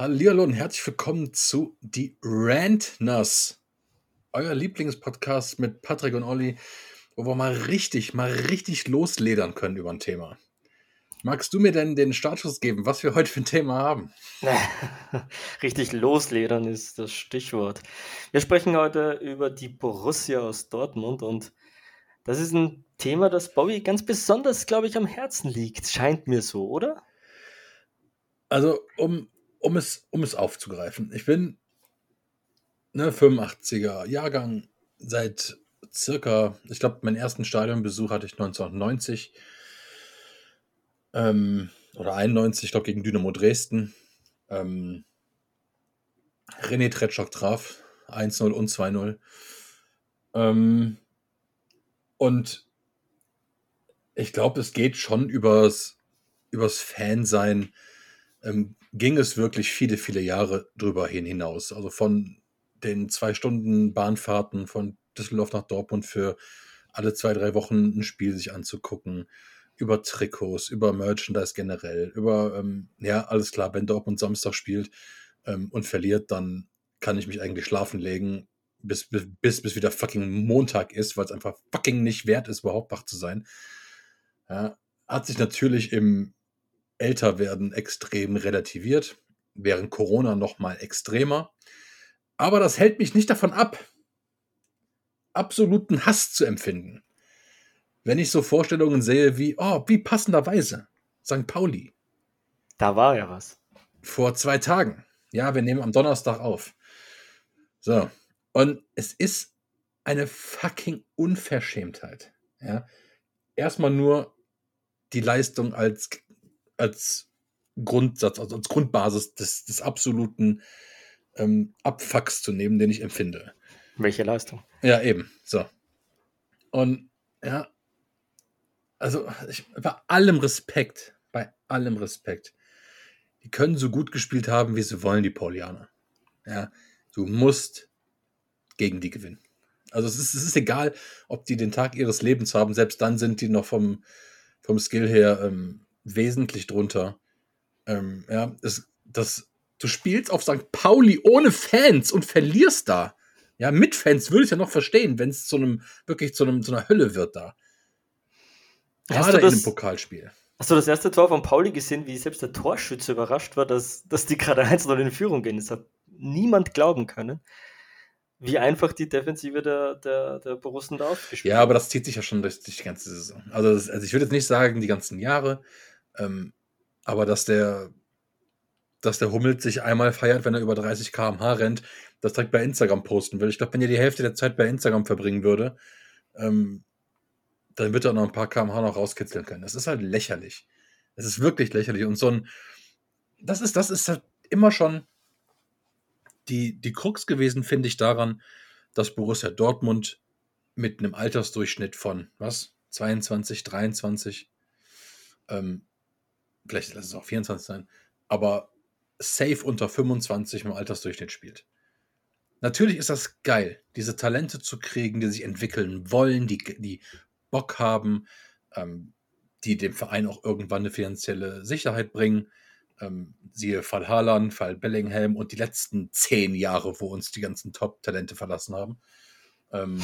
Hallihallo und herzlich willkommen zu Die Rantners, euer Lieblingspodcast mit Patrick und Olli, wo wir mal richtig, mal richtig losledern können über ein Thema. Magst du mir denn den Startschuss geben, was wir heute für ein Thema haben? richtig losledern ist das Stichwort. Wir sprechen heute über die Borussia aus Dortmund und das ist ein Thema, das Bobby ganz besonders, glaube ich, am Herzen liegt. Scheint mir so, oder? Also, um um es, um es aufzugreifen. Ich bin ne, 85er Jahrgang seit circa, ich glaube, meinen ersten Stadionbesuch hatte ich 1990 ähm, oder 91, ich glaube, gegen Dynamo Dresden. Ähm, René Tretschok traf 1-0 und 2-0. Ähm, und ich glaube, es geht schon übers, übers Fansein ähm, ging es wirklich viele, viele Jahre drüber hin hinaus. Also von den zwei Stunden Bahnfahrten von Düsseldorf nach Dortmund für alle zwei, drei Wochen ein Spiel sich anzugucken, über Trikots, über Merchandise generell, über, ähm, ja, alles klar, wenn Dortmund Samstag spielt ähm, und verliert, dann kann ich mich eigentlich schlafen legen, bis, bis, bis wieder fucking Montag ist, weil es einfach fucking nicht wert ist, überhaupt wach zu sein. Ja, hat sich natürlich im Älterwerden extrem relativiert, während Corona noch mal extremer. Aber das hält mich nicht davon ab, absoluten Hass zu empfinden. Wenn ich so Vorstellungen sehe wie, oh, wie passenderweise, St. Pauli. Da war ja was. Vor zwei Tagen. Ja, wir nehmen am Donnerstag auf. So. Und es ist eine fucking Unverschämtheit. Ja. Erstmal nur die Leistung als als Grundsatz, also als Grundbasis des, des absoluten ähm, Abfucks zu nehmen, den ich empfinde. Welche Leistung? Ja, eben. So. Und ja, also ich, bei allem Respekt, bei allem Respekt, die können so gut gespielt haben, wie sie wollen, die Paulianer. Ja, du musst gegen die gewinnen. Also es ist, es ist egal, ob die den Tag ihres Lebens haben, selbst dann sind die noch vom, vom Skill her ähm, wesentlich drunter. Ähm, ja, das, das, du spielst auf St. Pauli ohne Fans und verlierst da. Ja, mit Fans würde ich ja noch verstehen, wenn es zu einem, wirklich zu, einem, zu einer Hölle wird da. Gerade in einem Pokalspiel. Hast du das erste Tor von Pauli gesehen, wie selbst der Torschütze überrascht war, dass, dass die gerade 1 in Führung gehen? Das hat niemand glauben können, wie einfach die Defensive der, der, der Borussen da aufgespielt Ja, aber das zieht sich ja schon durch, durch die ganze Saison. Also, das, also ich würde jetzt nicht sagen, die ganzen Jahre, ähm, aber dass der, dass der Hummels sich einmal feiert, wenn er über 30 km/h rennt, das direkt bei Instagram posten will. Ich glaube, wenn er die Hälfte der Zeit bei Instagram verbringen würde, ähm, dann wird er noch ein paar km/h noch rauskitzeln können. Das ist halt lächerlich. Es ist wirklich lächerlich. Und so ein, das ist, das ist halt immer schon die, die Krux gewesen, finde ich, daran, dass Borussia Dortmund mit einem Altersdurchschnitt von, was, 22, 23, ähm, vielleicht lass es auch 24 sein, aber safe unter 25 im Altersdurchschnitt spielt. Natürlich ist das geil, diese Talente zu kriegen, die sich entwickeln wollen, die, die Bock haben, ähm, die dem Verein auch irgendwann eine finanzielle Sicherheit bringen. Ähm, siehe Fall Haaland, Fall Bellingham und die letzten zehn Jahre, wo uns die ganzen Top-Talente verlassen haben. Ähm,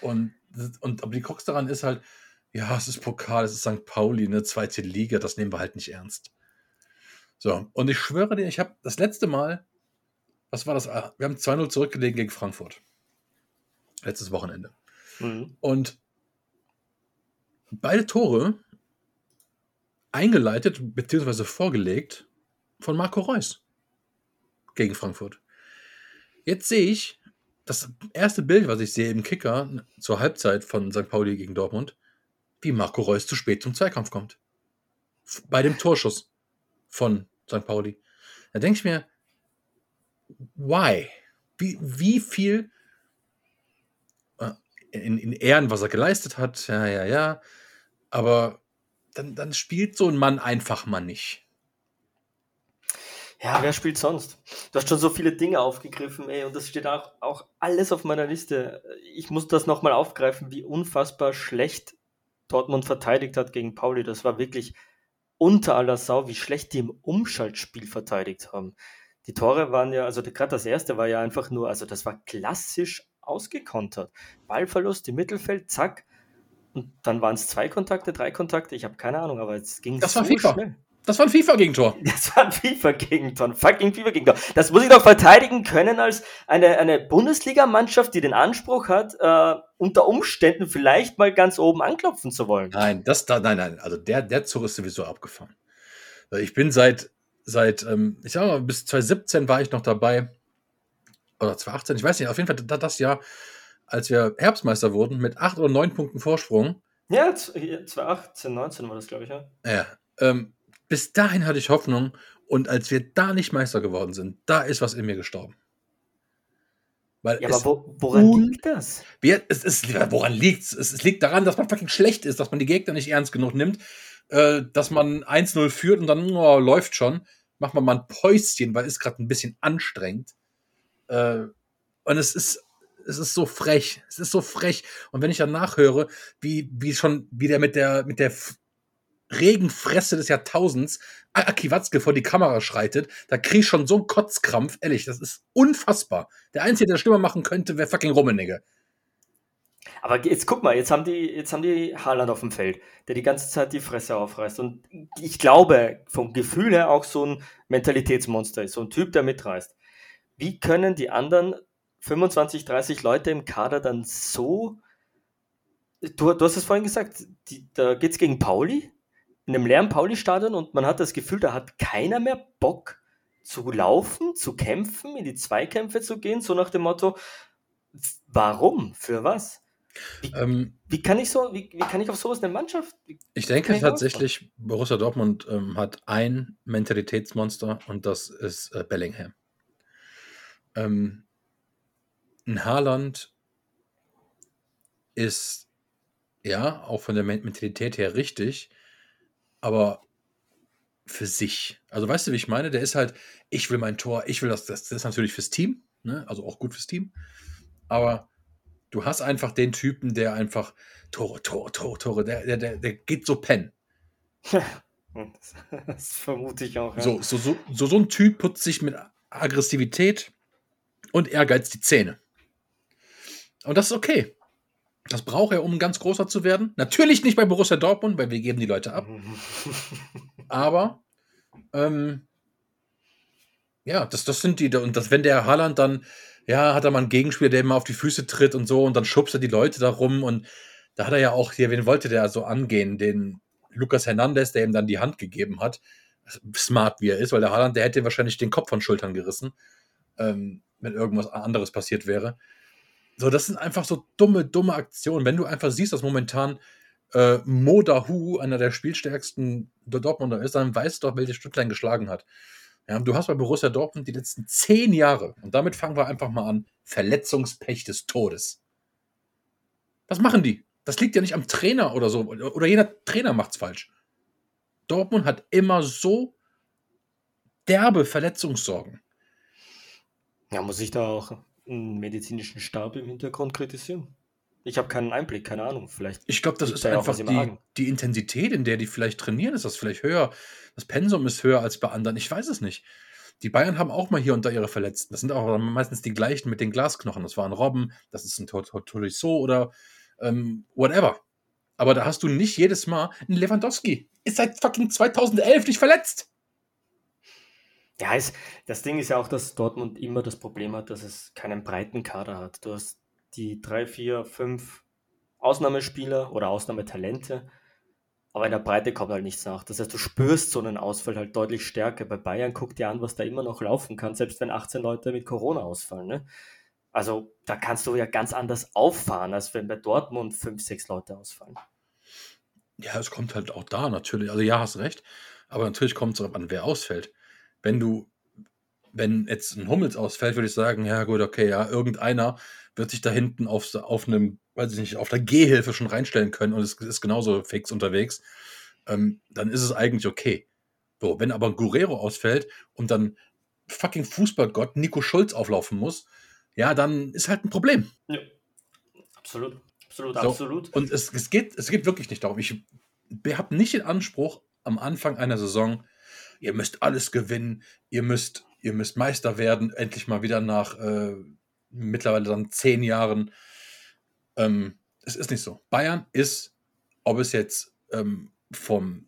und, und aber die Krux daran ist halt, ja, es ist Pokal, es ist St. Pauli, eine zweite Liga, das nehmen wir halt nicht ernst. So, und ich schwöre dir, ich habe das letzte Mal, was war das? Ah, wir haben 2-0 zurückgelegen gegen Frankfurt. Letztes Wochenende. Mhm. Und beide Tore eingeleitet bzw. vorgelegt von Marco Reus gegen Frankfurt. Jetzt sehe ich das erste Bild, was ich sehe im Kicker zur Halbzeit von St. Pauli gegen Dortmund wie Marco Reus zu spät zum Zweikampf kommt. Bei dem Torschuss von St. Pauli. Da denke ich mir, why? Wie, wie viel äh, in, in Ehren, was er geleistet hat, ja, ja, ja. Aber dann, dann spielt so ein Mann einfach mal nicht. Ja, wer spielt sonst? Du hast schon so viele Dinge aufgegriffen, ey, und das steht auch, auch alles auf meiner Liste. Ich muss das nochmal aufgreifen, wie unfassbar schlecht Dortmund verteidigt hat gegen Pauli, das war wirklich unter aller Sau, wie schlecht die im Umschaltspiel verteidigt haben. Die Tore waren ja, also gerade das erste war ja einfach nur, also das war klassisch ausgekontert. Ballverlust im Mittelfeld, zack. Und dann waren es zwei Kontakte, drei Kontakte, ich habe keine Ahnung, aber es ging das so war FIFA. schnell. Das war ein FIFA-Gegentor. Das war ein FIFA-Gegentor. Fucking FIFA-Gegentor. Das muss ich doch verteidigen können als eine, eine Bundesligamannschaft, die den Anspruch hat, äh, unter Umständen vielleicht mal ganz oben anklopfen zu wollen. Nein, das da, nein, nein. Also der, der Zug ist sowieso abgefahren. Ich bin seit, seit, ähm, ich sag mal, bis 2017 war ich noch dabei. Oder 2018, ich weiß nicht, auf jeden Fall das Jahr, als wir Herbstmeister wurden, mit acht oder neun Punkten Vorsprung. Ja, 2018, 19 war das, glaube ich, ja. Ja. Ähm, bis dahin hatte ich Hoffnung und als wir da nicht Meister geworden sind, da ist was in mir gestorben. Weil ja, aber wo, woran liegt das? Wir, es ist, woran liegt es? Es liegt daran, dass man fucking schlecht ist, dass man die Gegner nicht ernst genug nimmt, äh, dass man 1-0 führt und dann oh, läuft schon. Macht man mal ein Päuschen, weil es gerade ein bisschen anstrengend. Äh, und es ist, es ist so frech. Es ist so frech. Und wenn ich dann nachhöre, wie, wie schon, wie der mit der, mit der Regenfresse des Jahrtausends Aki Watzke vor die Kamera schreitet, da krieg ich schon so einen Kotzkrampf. Ehrlich, das ist unfassbar. Der Einzige, der schlimmer machen könnte, wäre fucking Rummenigge. Aber jetzt guck mal, jetzt haben die, jetzt haben die Haaland auf dem Feld, der die ganze Zeit die Fresse aufreißt. Und ich glaube, vom Gefühl her auch so ein Mentalitätsmonster ist, so ein Typ, der mitreißt. Wie können die anderen 25, 30 Leute im Kader dann so. Du, du hast es vorhin gesagt, die, da geht es gegen Pauli? In einem leeren Pauli-Stadion und man hat das Gefühl, da hat keiner mehr Bock zu laufen, zu kämpfen, in die Zweikämpfe zu gehen, so nach dem Motto, warum? Für was? Wie, ähm, wie kann ich so, wie, wie, kann ich auf sowas eine Mannschaft? Ich denke tatsächlich, ausmachen? Borussia Dortmund ähm, hat ein Mentalitätsmonster und das ist äh, Bellingham. Ähm, ein Haaland ist ja auch von der Mentalität her richtig, aber für sich. Also weißt du, wie ich meine? Der ist halt, ich will mein Tor, ich will das, das, das ist natürlich fürs Team, ne? also auch gut fürs Team. Aber du hast einfach den Typen, der einfach Tore, Tore, Tore, Tore, der, der, der, der geht so pennen. das vermute ich auch. Ja. So, so, so, so, so ein Typ putzt sich mit Aggressivität und Ehrgeiz die Zähne. Und das ist okay. Das braucht er, um ganz großer zu werden. Natürlich nicht bei Borussia Dortmund, weil wir geben die Leute ab. Aber ähm, ja, das, das sind die. Und das, wenn der Haaland dann, ja, hat er mal einen Gegenspieler, der immer auf die Füße tritt und so, und dann schubst er die Leute da rum. Und da hat er ja auch hier, wen wollte der so angehen? Den Lukas Hernandez, der ihm dann die Hand gegeben hat. Smart wie er ist, weil der Haaland, der hätte wahrscheinlich den Kopf von Schultern gerissen, ähm, wenn irgendwas anderes passiert wäre. So, das sind einfach so dumme, dumme Aktionen. Wenn du einfach siehst, dass momentan äh, Mo Dahu einer der spielstärksten Dortmunder ist, dann weißt du doch, welche Stücklein geschlagen hat. Ja, du hast bei Borussia Dortmund die letzten zehn Jahre, und damit fangen wir einfach mal an, Verletzungspech des Todes. Was machen die? Das liegt ja nicht am Trainer oder so. Oder jeder Trainer macht's falsch. Dortmund hat immer so derbe Verletzungssorgen. Ja, muss ich da auch einen medizinischen Stab im Hintergrund kritisieren? Ich habe keinen Einblick, keine Ahnung. Vielleicht. Ich glaube, das ist da einfach die, die Intensität, in der die vielleicht trainieren, ist das vielleicht höher. Das Pensum ist höher als bei anderen. Ich weiß es nicht. Die Bayern haben auch mal hier unter ihre Verletzten. Das sind auch meistens die gleichen mit den Glasknochen. Das war ein Robben, das ist ein Tolisso oder ähm, whatever. Aber da hast du nicht jedes Mal einen Lewandowski. Ist seit fucking 2011 nicht verletzt. Ja, es, das Ding ist ja auch, dass Dortmund immer das Problem hat, dass es keinen breiten Kader hat. Du hast die drei, vier, fünf Ausnahmespieler oder Ausnahmetalente, aber in der Breite kommt halt nichts nach. Das heißt, du spürst so einen Ausfall halt deutlich stärker. Bei Bayern guck dir an, was da immer noch laufen kann, selbst wenn 18 Leute mit Corona ausfallen. Ne? Also da kannst du ja ganz anders auffahren, als wenn bei Dortmund fünf, sechs Leute ausfallen. Ja, es kommt halt auch da natürlich. Also ja, hast recht. Aber natürlich kommt es darauf an, wer ausfällt wenn du, wenn jetzt ein Hummels ausfällt, würde ich sagen, ja gut, okay, ja, irgendeiner wird sich da hinten auf, auf einem, weiß ich nicht, auf der Gehhilfe schon reinstellen können und es ist genauso fix unterwegs, ähm, dann ist es eigentlich okay. So, wenn aber Guerrero ausfällt und dann fucking Fußballgott Nico Schulz auflaufen muss, ja, dann ist halt ein Problem. Ja, absolut. Absolut, so, absolut. Und es, es, geht, es geht wirklich nicht darum. Ich habe nicht den Anspruch, am Anfang einer Saison, ihr müsst alles gewinnen, ihr müsst, ihr müsst Meister werden, endlich mal wieder nach äh, mittlerweile dann zehn Jahren. Ähm, es ist nicht so. Bayern ist, ob es jetzt ähm, vom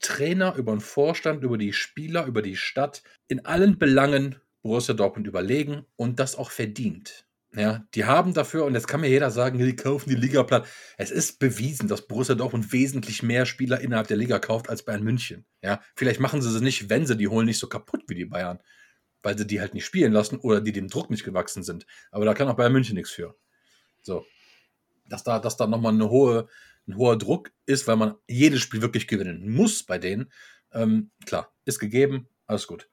Trainer über den Vorstand, über die Spieler, über die Stadt, in allen Belangen Borussia Dortmund überlegen und das auch verdient. Ja, die haben dafür, und jetzt kann mir jeder sagen, die kaufen die Liga platt. Es ist bewiesen, dass Borussia Dortmund wesentlich mehr Spieler innerhalb der Liga kauft als Bayern München. Ja, vielleicht machen sie sie nicht, wenn sie die holen, nicht so kaputt wie die Bayern, weil sie die halt nicht spielen lassen oder die dem Druck nicht gewachsen sind. Aber da kann auch Bayern München nichts für. So. Dass da, dass da nochmal eine hohe, ein hoher Druck ist, weil man jedes Spiel wirklich gewinnen muss bei denen. Ähm, klar, ist gegeben, alles gut.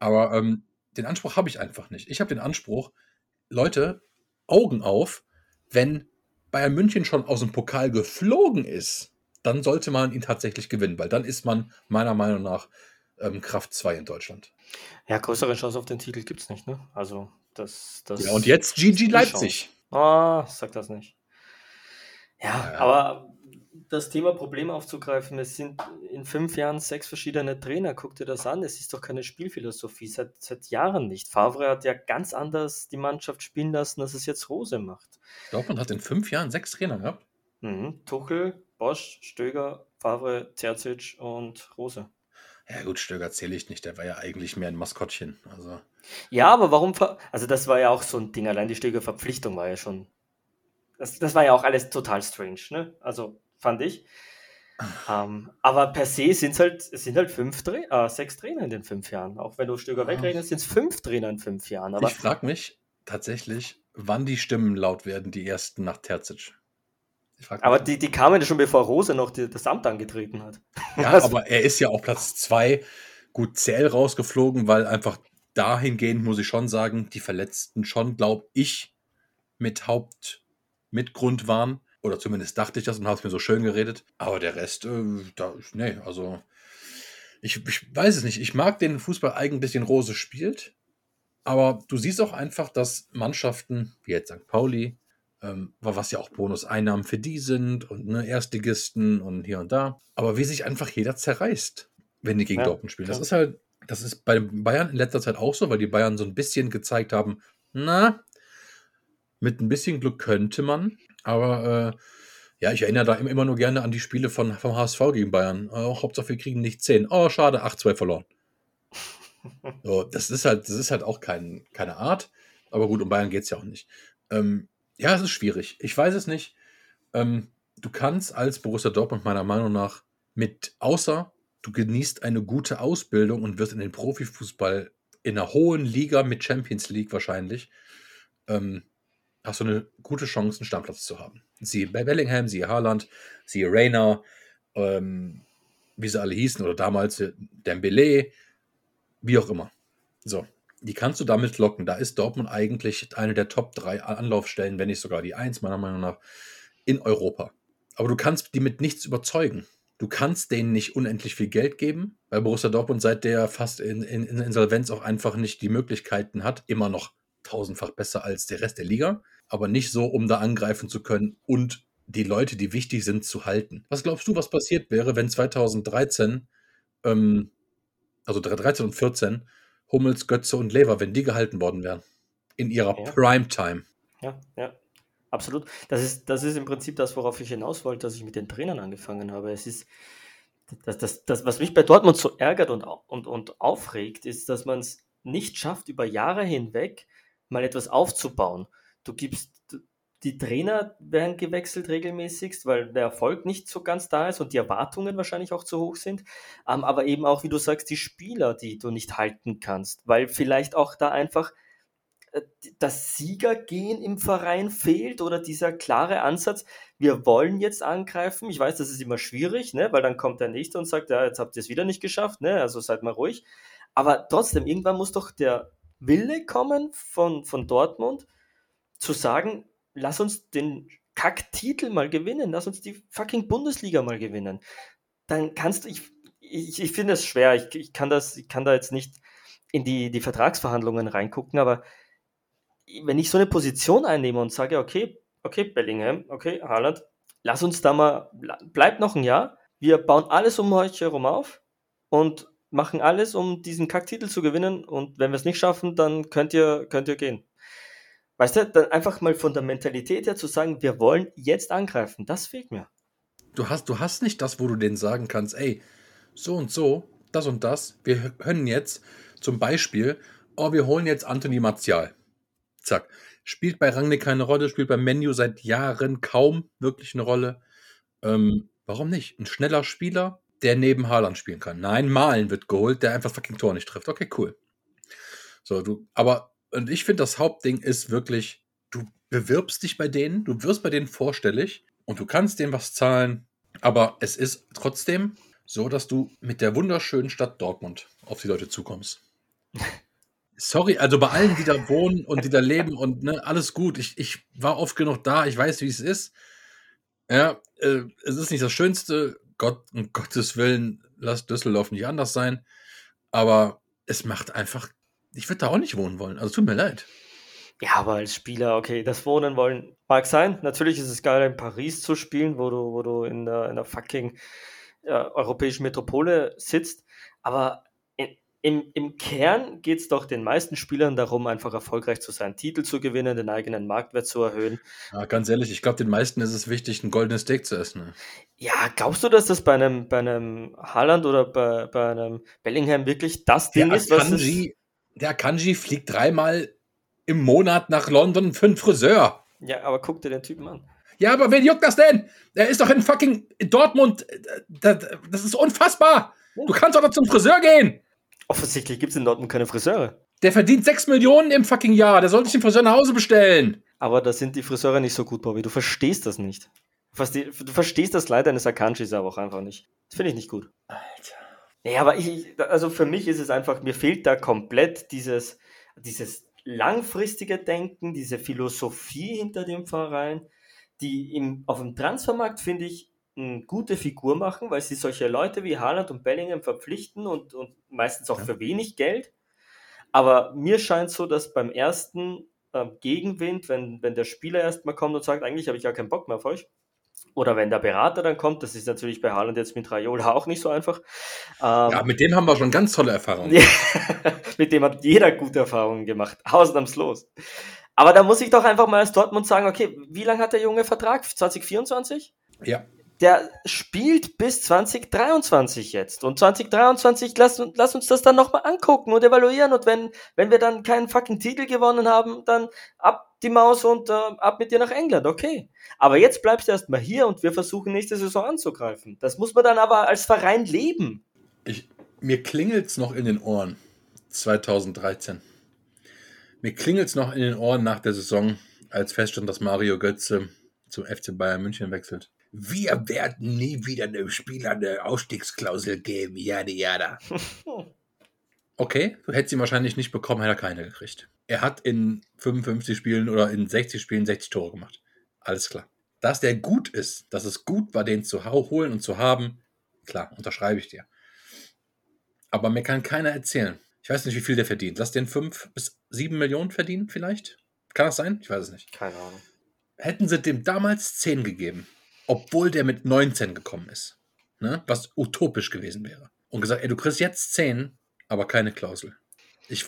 Aber ähm, den Anspruch habe ich einfach nicht. Ich habe den Anspruch, Leute, Augen auf, wenn Bayern München schon aus dem Pokal geflogen ist, dann sollte man ihn tatsächlich gewinnen, weil dann ist man meiner Meinung nach ähm, Kraft 2 in Deutschland. Ja, größere Chance auf den Titel gibt es nicht, ne? Also, das, das. Ja, und jetzt GG Leipzig. Ah, oh, sag das nicht. Ja, ja, aber das Thema Problem aufzugreifen. Es sind in fünf Jahren sechs verschiedene Trainer. Guck dir das an. Es ist doch keine Spielphilosophie. Seit, seit Jahren nicht. Favre hat ja ganz anders die Mannschaft spielen lassen, als es jetzt Rose macht. Dortmund hat in fünf Jahren sechs Trainer gehabt. Mhm. Tuchel, Bosch, Stöger, Favre, Terzic und Rose. Ja gut, Stöger zähle ich nicht. Der war ja eigentlich mehr ein Maskottchen. Also. Ja, aber warum? Also das war ja auch so ein Ding. Allein die Stöger-Verpflichtung war ja schon das, das war ja auch alles total strange, ne? Also fand ich. Ähm, aber per se sind es halt, sind halt fünf äh, sechs Trainer in den fünf Jahren. Auch wenn du Stöger wegrechnest, sind es fünf Trainer in fünf Jahren. Aber ich frage mich tatsächlich, wann die Stimmen laut werden, die ersten nach Terzic. Aber die, die kamen ja schon bevor Rose noch die, das Amt angetreten hat. Ja, also, aber er ist ja auf Platz zwei gut zähl rausgeflogen, weil einfach dahingehend muss ich schon sagen, die Verletzten schon, glaube ich, mit Hauptmitgrund waren. Oder zumindest dachte ich das und habe es mir so schön geredet. Aber der Rest, äh, da, nee, also ich, ich weiß es nicht. Ich mag den Fußball eigentlich, den Rose spielt. Aber du siehst auch einfach, dass Mannschaften, wie jetzt St. Pauli, ähm, was ja auch Bonuseinnahmen für die sind und ne, Erstligisten und hier und da. Aber wie sich einfach jeder zerreißt, wenn die gegen ja, Dortmund spielen. Das ist halt, das ist bei Bayern in letzter Zeit auch so, weil die Bayern so ein bisschen gezeigt haben, na, mit ein bisschen Glück könnte man. Aber äh, ja, ich erinnere da immer nur gerne an die Spiele von, vom HSV gegen Bayern. Oh, Hauptsache wir kriegen nicht 10. Oh, schade, 8-2 verloren. So, das ist halt, das ist halt auch kein, keine Art. Aber gut, um Bayern geht es ja auch nicht. Ähm, ja, es ist schwierig. Ich weiß es nicht. Ähm, du kannst als Borussia Dortmund meiner Meinung nach mit, außer du genießt eine gute Ausbildung und wirst in den Profifußball in einer hohen Liga mit Champions League wahrscheinlich, ähm, hast du eine gute Chance, einen Stammplatz zu haben. Siehe bei Bellingham, siehe Haaland, siehe Rainer, ähm, wie sie alle hießen, oder damals äh, Dembele, wie auch immer. So, die kannst du damit locken. Da ist Dortmund eigentlich eine der Top 3 Anlaufstellen, wenn nicht sogar die 1, meiner Meinung nach, in Europa. Aber du kannst die mit nichts überzeugen. Du kannst denen nicht unendlich viel Geld geben, weil Borussia Dortmund seit der fast in, in, in Insolvenz auch einfach nicht die Möglichkeiten hat, immer noch tausendfach besser als der Rest der Liga, aber nicht so, um da angreifen zu können und die Leute, die wichtig sind, zu halten. Was glaubst du, was passiert wäre, wenn 2013, ähm, also 13 und 14, Hummels, Götze und Lever, wenn die gehalten worden wären? In ihrer ja. Primetime. Ja, ja. Absolut. Das ist, das ist im Prinzip das, worauf ich hinaus wollte, dass ich mit den Trainern angefangen habe. Es ist, das, das, das was mich bei Dortmund so ärgert und, und, und aufregt, ist, dass man es nicht schafft, über Jahre hinweg mal etwas aufzubauen. Du gibst, die Trainer werden gewechselt regelmäßigst, weil der Erfolg nicht so ganz da ist und die Erwartungen wahrscheinlich auch zu hoch sind. Ähm, aber eben auch, wie du sagst, die Spieler, die du nicht halten kannst, weil vielleicht auch da einfach äh, das Siegergehen im Verein fehlt oder dieser klare Ansatz, wir wollen jetzt angreifen. Ich weiß, das ist immer schwierig, ne? weil dann kommt der Nächste und sagt, ja, jetzt habt ihr es wieder nicht geschafft, ne? also seid mal ruhig. Aber trotzdem, irgendwann muss doch der Wille kommen von, von Dortmund, zu sagen, lass uns den Kack-Titel mal gewinnen, lass uns die fucking Bundesliga mal gewinnen. Dann kannst du, ich, ich, ich finde es schwer, ich, ich, kann das, ich kann da jetzt nicht in die, die Vertragsverhandlungen reingucken, aber wenn ich so eine Position einnehme und sage, okay, okay, Bellingham, okay, Haaland, lass uns da mal, bleib noch ein Jahr, wir bauen alles um euch herum auf und machen alles, um diesen Kacktitel zu gewinnen. Und wenn wir es nicht schaffen, dann könnt ihr, könnt ihr gehen. Weißt du, dann einfach mal von der Mentalität her zu sagen, wir wollen jetzt angreifen, das fehlt mir. Du hast, du hast nicht das, wo du denen sagen kannst, ey, so und so, das und das, wir können jetzt zum Beispiel, oh, wir holen jetzt Anthony Martial. Zack. Spielt bei Rangnick keine Rolle, spielt beim Menu seit Jahren kaum wirklich eine Rolle. Ähm, warum nicht? Ein schneller Spieler, der neben Haaland spielen kann. Nein, Malen wird geholt, der einfach fucking Tor nicht trifft. Okay, cool. So, du, aber, und ich finde, das Hauptding ist wirklich, du bewirbst dich bei denen, du wirst bei denen vorstellig und du kannst denen was zahlen, aber es ist trotzdem so, dass du mit der wunderschönen Stadt Dortmund auf die Leute zukommst. Sorry, also bei allen, die da wohnen und die da leben und ne, alles gut. Ich, ich war oft genug da, ich weiß, wie es ist. Ja, äh, es ist nicht das Schönste. Gott, um Gottes Willen, lass Düsseldorf nicht anders sein. Aber es macht einfach, ich würde da auch nicht wohnen wollen. Also tut mir leid. Ja, aber als Spieler, okay, das Wohnen wollen mag sein. Natürlich ist es geil, in Paris zu spielen, wo du, wo du in der, in der fucking ja, europäischen Metropole sitzt. Aber im, im Kern geht es doch den meisten Spielern darum, einfach erfolgreich zu sein, Titel zu gewinnen, den eigenen Marktwert zu erhöhen. Ja, ganz ehrlich, ich glaube, den meisten ist es wichtig, ein goldenes Steak zu essen. Ne? Ja, glaubst du, dass das bei einem, bei einem Haaland oder bei, bei einem Bellingham wirklich das Ding der ist, was Kanji, Der Kanji fliegt dreimal im Monat nach London für einen Friseur. Ja, aber guck dir den Typen an. Ja, aber wen juckt das denn? Er ist doch in fucking Dortmund. Das ist unfassbar. Du kannst doch zum Friseur gehen. Offensichtlich gibt es in Dortmund keine Friseure. Der verdient 6 Millionen im fucking Jahr. Der sollte sich den Friseur nach Hause bestellen. Aber da sind die Friseure nicht so gut, Bobby. Du verstehst das nicht. Du verstehst das Leid eines Akanshis aber auch einfach nicht. Das finde ich nicht gut. Alter. Nee, aber ich, also für mich ist es einfach, mir fehlt da komplett dieses, dieses langfristige Denken, diese Philosophie hinter dem Verein, die im, auf dem Transfermarkt, finde ich, gute Figur machen, weil sie solche Leute wie Haaland und Bellingham verpflichten und, und meistens auch ja. für wenig Geld. Aber mir scheint so, dass beim ersten äh, Gegenwind, wenn, wenn der Spieler erstmal kommt und sagt, eigentlich habe ich ja keinen Bock mehr auf euch, oder wenn der Berater dann kommt, das ist natürlich bei Haaland jetzt mit Raiola auch nicht so einfach. Ähm, ja, mit dem haben wir schon ganz tolle Erfahrungen. mit dem hat jeder gute Erfahrungen gemacht, ausnahmslos. Aber da muss ich doch einfach mal als Dortmund sagen, okay, wie lange hat der Junge Vertrag? 2024? Ja der spielt bis 2023 jetzt. Und 2023, lass, lass uns das dann nochmal angucken und evaluieren. Und wenn, wenn wir dann keinen fucking Titel gewonnen haben, dann ab die Maus und äh, ab mit dir nach England, okay. Aber jetzt bleibst du erstmal hier und wir versuchen nächste Saison anzugreifen. Das muss man dann aber als Verein leben. Ich, mir klingelt's noch in den Ohren. 2013. Mir klingelt's noch in den Ohren nach der Saison, als feststand, dass Mario Götze zum FC Bayern München wechselt. Wir werden nie wieder einem Spieler eine Ausstiegsklausel geben. Jada, jada. Okay, du hättest ihn wahrscheinlich nicht bekommen, hätte er keine gekriegt. Er hat in 55 Spielen oder in 60 Spielen 60 Tore gemacht. Alles klar. Dass der gut ist, dass es gut war, den zu holen und zu haben, klar, unterschreibe ich dir. Aber mir kann keiner erzählen. Ich weiß nicht, wie viel der verdient. Lass den 5 bis 7 Millionen verdienen, vielleicht? Kann das sein? Ich weiß es nicht. Keine Ahnung. Hätten sie dem damals 10 gegeben, obwohl der mit 19 gekommen ist. Ne? Was utopisch gewesen wäre. Und gesagt, ey, du kriegst jetzt 10, aber keine Klausel. Ich,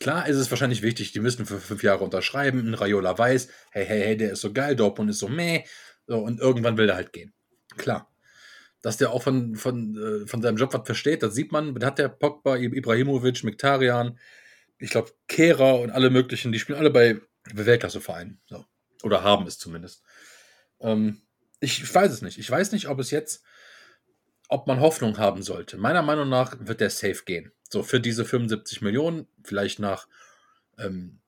klar ist es wahrscheinlich wichtig, die müssen für fünf Jahre unterschreiben. Ein Raiola weiß, hey, hey, hey, der ist so geil, Dortmund ist so meh. Und irgendwann will der halt gehen. Klar. Dass der auch von, von, äh, von seinem Job was versteht, das sieht man. Da hat der Pogba, Ibrahimovic, Miktarian, ich glaube, Kehrer und alle möglichen, die spielen alle bei Weltklasse-Vereinen. So. Oder haben es zumindest. Ähm, ich weiß es nicht. Ich weiß nicht, ob es jetzt, ob man Hoffnung haben sollte. Meiner Meinung nach wird der safe gehen. So für diese 75 Millionen, vielleicht nach ähm,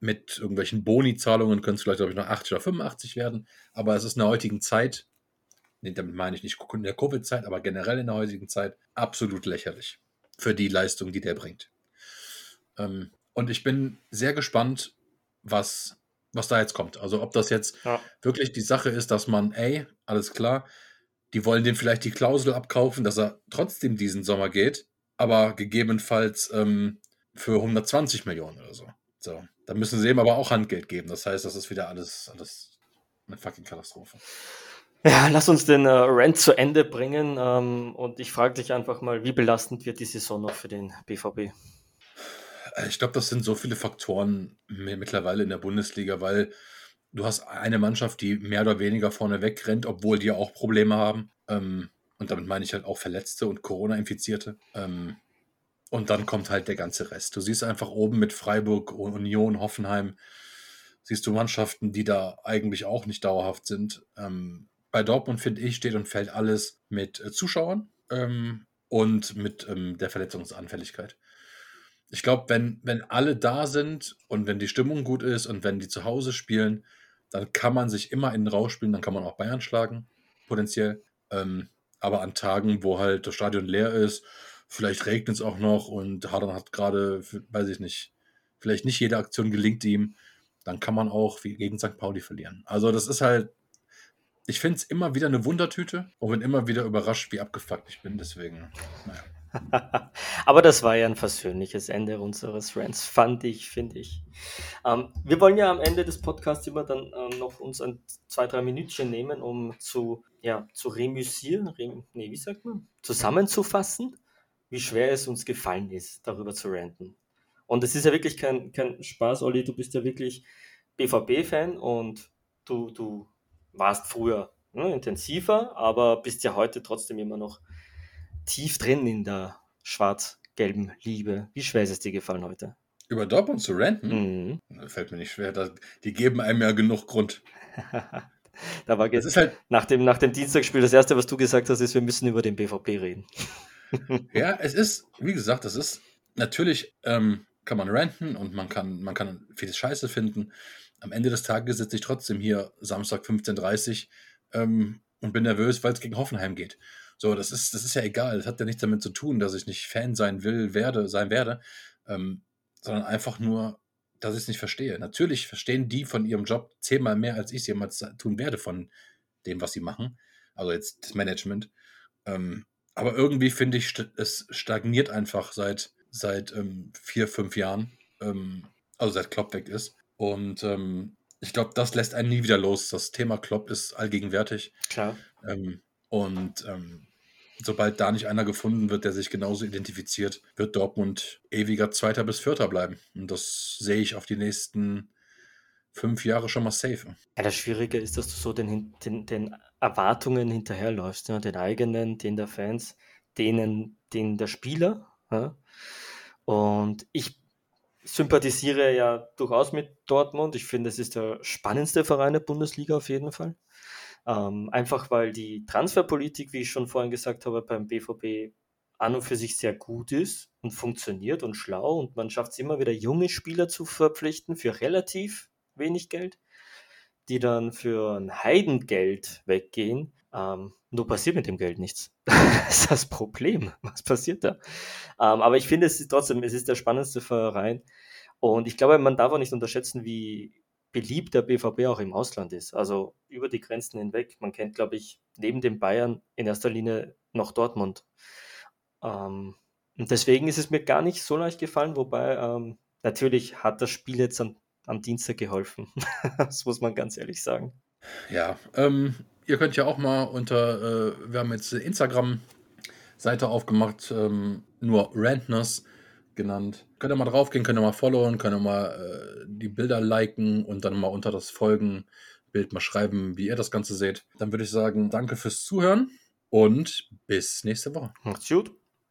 mit irgendwelchen Boni-Zahlungen können es vielleicht, glaube ich, noch 80 oder 85 werden. Aber es ist in der heutigen Zeit, nee, damit meine ich nicht in der Covid-Zeit, aber generell in der heutigen Zeit, absolut lächerlich für die Leistung, die der bringt. Ähm, und ich bin sehr gespannt, was was da jetzt kommt. Also ob das jetzt ja. wirklich die Sache ist, dass man, ey, alles klar, die wollen den vielleicht die Klausel abkaufen, dass er trotzdem diesen Sommer geht, aber gegebenenfalls ähm, für 120 Millionen oder so. So, dann müssen sie ihm aber auch Handgeld geben. Das heißt, das ist wieder alles, alles eine fucking Katastrophe. Ja, lass uns den äh, Rant zu Ende bringen. Ähm, und ich frage dich einfach mal, wie belastend wird die Saison noch für den BVB? Äh, ich glaube, das sind so viele Faktoren mittlerweile in der Bundesliga, weil du hast eine Mannschaft, die mehr oder weniger vorne wegrennt, obwohl die auch Probleme haben. Ähm, und damit meine ich halt auch Verletzte und Corona-Infizierte. Ähm, und dann kommt halt der ganze Rest. Du siehst einfach oben mit Freiburg, Union, Hoffenheim, siehst du Mannschaften, die da eigentlich auch nicht dauerhaft sind. Ähm, bei Dortmund, finde ich, steht und fällt alles mit äh, Zuschauern und mit der Verletzungsanfälligkeit. Ich glaube, wenn, wenn alle da sind und wenn die Stimmung gut ist und wenn die zu Hause spielen, dann kann man sich immer in den Rausch spielen, dann kann man auch Bayern schlagen, potenziell. Ähm, aber an Tagen, wo halt das Stadion leer ist, vielleicht regnet es auch noch und Harden hat gerade, weiß ich nicht, vielleicht nicht jede Aktion gelingt ihm, dann kann man auch wie gegen St. Pauli verlieren. Also das ist halt, ich finde es immer wieder eine Wundertüte und bin immer wieder überrascht, wie abgefuckt ich bin. Deswegen, naja. Aber das war ja ein versöhnliches Ende unseres Rants, fand ich, finde ich. Ähm, wir wollen ja am Ende des Podcasts immer dann ähm, noch uns ein zwei, drei Minütchen nehmen, um zu, ja, zu remüsieren, rem, nee, wie sagt man? Zusammenzufassen, wie schwer es uns gefallen ist, darüber zu ranten. Und es ist ja wirklich kein, kein Spaß, Olli, du bist ja wirklich BVB-Fan und du, du warst früher ne, intensiver, aber bist ja heute trotzdem immer noch tief drin in der schwarz-gelben Liebe. Wie schwer ist es dir gefallen heute? Über Dortmund zu ranten? Mhm. Fällt mir nicht schwer. Das, die geben einem ja genug Grund. da war das ist halt nach dem, nach dem Dienstagsspiel das erste, was du gesagt hast, ist, wir müssen über den BVB reden. ja, es ist, wie gesagt, das ist natürlich ähm, kann man ranten und man kann, man kann vieles Scheiße finden. Am Ende des Tages sitze ich trotzdem hier Samstag 15.30 Uhr ähm, und bin nervös, weil es gegen Hoffenheim geht. So, das ist, das ist ja egal. Das hat ja nichts damit zu tun, dass ich nicht Fan sein will, werde, sein werde, ähm, sondern einfach nur, dass ich es nicht verstehe. Natürlich verstehen die von ihrem Job zehnmal mehr, als ich es jemals tun werde von dem, was sie machen. Also jetzt das Management. Ähm, aber irgendwie finde ich, es stagniert einfach seit, seit ähm, vier, fünf Jahren. Ähm, also seit Klopp weg ist. Und ähm, ich glaube, das lässt einen nie wieder los. Das Thema Klopp ist allgegenwärtig. Klar. Ähm, und ähm, sobald da nicht einer gefunden wird, der sich genauso identifiziert, wird Dortmund ewiger Zweiter bis Vierter bleiben. Und das sehe ich auf die nächsten fünf Jahre schon mal safe. Ja, das Schwierige ist, dass du so den, den, den Erwartungen hinterherläufst, ja, den eigenen, den der Fans, denen, den der Spieler. Ja. Und ich sympathisiere ja durchaus mit Dortmund. Ich finde, es ist der spannendste Verein der Bundesliga auf jeden Fall. Ähm, einfach weil die Transferpolitik, wie ich schon vorhin gesagt habe, beim BVB an und für sich sehr gut ist und funktioniert und schlau und man schafft es immer wieder, junge Spieler zu verpflichten für relativ wenig Geld, die dann für ein Heidengeld weggehen. Ähm, nur passiert mit dem Geld nichts. das ist das Problem. Was passiert da? Ähm, aber ich finde, es ist trotzdem, es ist der spannendste Verein. Und ich glaube, man darf auch nicht unterschätzen, wie beliebt der BVB auch im Ausland ist. Also über die Grenzen hinweg. Man kennt, glaube ich, neben dem Bayern in erster Linie noch Dortmund. Ähm, und deswegen ist es mir gar nicht so leicht gefallen, wobei ähm, natürlich hat das Spiel jetzt am, am Dienstag geholfen. das muss man ganz ehrlich sagen. Ja, ähm, ihr könnt ja auch mal unter, äh, wir haben jetzt Instagram-Seite aufgemacht, ähm, nur Rantners genannt. Könnt ihr mal draufgehen, könnt ihr mal followen, könnt ihr mal äh, die Bilder liken und dann mal unter das Folgenbild mal schreiben, wie ihr das Ganze seht. Dann würde ich sagen, danke fürs Zuhören und bis nächste Woche. Macht's gut.